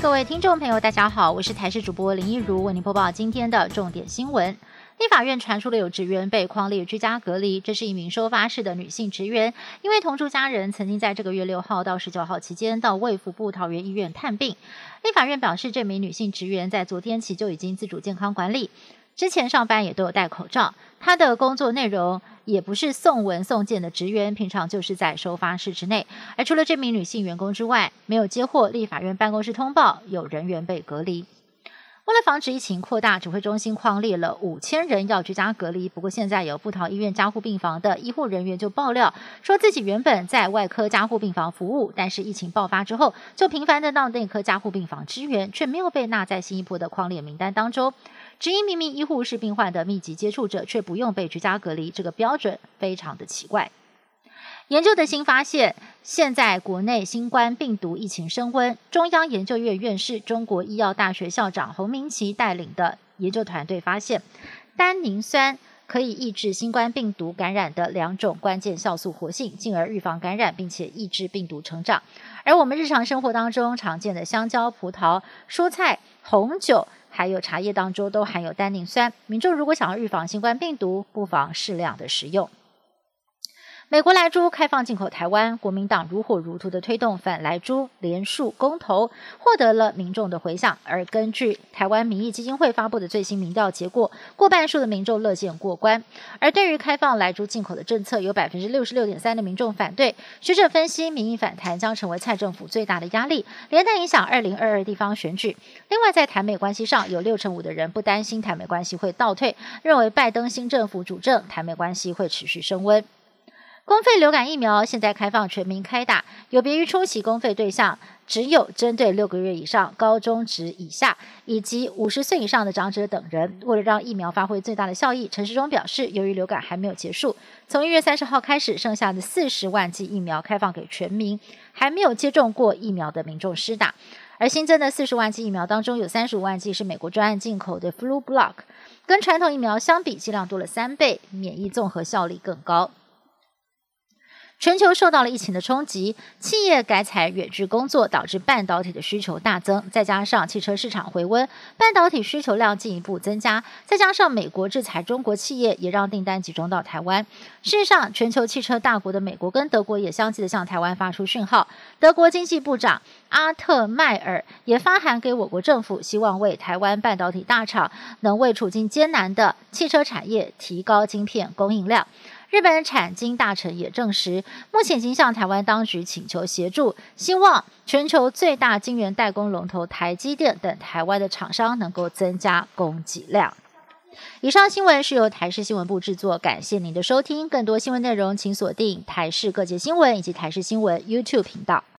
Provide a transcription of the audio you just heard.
各位听众朋友，大家好，我是台视主播林一如，为您播报今天的重点新闻。立法院传出了有职员被框列居家隔离，这是一名收发室的女性职员，因为同住家人曾经在这个月六号到十九号期间到卫福部桃园医院探病。立法院表示，这名女性职员在昨天起就已经自主健康管理。之前上班也都有戴口罩，他的工作内容也不是送文送件的职员，平常就是在收发室之内。而除了这名女性员工之外，没有接获立法院办公室通报有人员被隔离。为了防止疫情扩大，指挥中心框列了五千人要居家隔离。不过现在有布桃医院加护病房的医护人员就爆料，说自己原本在外科加护病房服务，但是疫情爆发之后，就频繁的到内科加护病房支援，却没有被纳在新一波的框列名单当中。只因明明医护是病患的密集接触者，却不用被居家隔离，这个标准非常的奇怪。研究的新发现，现在国内新冠病毒疫情升温，中央研究院院士、中国医药大学校长洪明奇带领的研究团队发现，单宁酸可以抑制新冠病毒感染的两种关键酵素活性，进而预防感染，并且抑制病毒成长。而我们日常生活当中常见的香蕉、葡萄、蔬菜、红酒。还有茶叶当中都含有单宁酸，民众如果想要预防新冠病毒，不妨适量的食用。美国莱猪开放进口台湾，国民党如火如荼的推动反莱猪连署公投，获得了民众的回响。而根据台湾民意基金会发布的最新民调结果，过半数的民众乐见过关。而对于开放莱猪进口的政策，有百分之六十六点三的民众反对。学者分析，民意反弹将成为蔡政府最大的压力，连带影响二零二二地方选举。另外，在台美关系上，有六成五的人不担心台美关系会倒退，认为拜登新政府主政，台美关系会持续升温。公费流感疫苗现在开放全民开打，有别于初期公费对象只有针对六个月以上、高中职以下以及五十岁以上的长者等人。为了让疫苗发挥最大的效益，陈时中表示，由于流感还没有结束，从一月三十号开始，剩下的四十万剂疫苗开放给全民还没有接种过疫苗的民众施打。而新增的四十万剂疫苗当中，有三十五万剂是美国专案进口的 Flu Block，跟传统疫苗相比，剂量多了三倍，免疫综合效力更高。全球受到了疫情的冲击，企业改采远距工作，导致半导体的需求大增。再加上汽车市场回温，半导体需求量进一步增加。再加上美国制裁中国企业，也让订单集中到台湾。事实上，全球汽车大国的美国跟德国也相继的向台湾发出讯号。德国经济部长阿特迈尔也发函给我国政府，希望为台湾半导体大厂能为处境艰难的汽车产业提高晶片供应量。日本产经大臣也证实，目前已经向台湾当局请求协助，希望全球最大晶圆代工龙头台积电等台湾的厂商能够增加供给量。以上新闻是由台视新闻部制作，感谢您的收听。更多新闻内容，请锁定台视各界新闻以及台视新闻 YouTube 频道。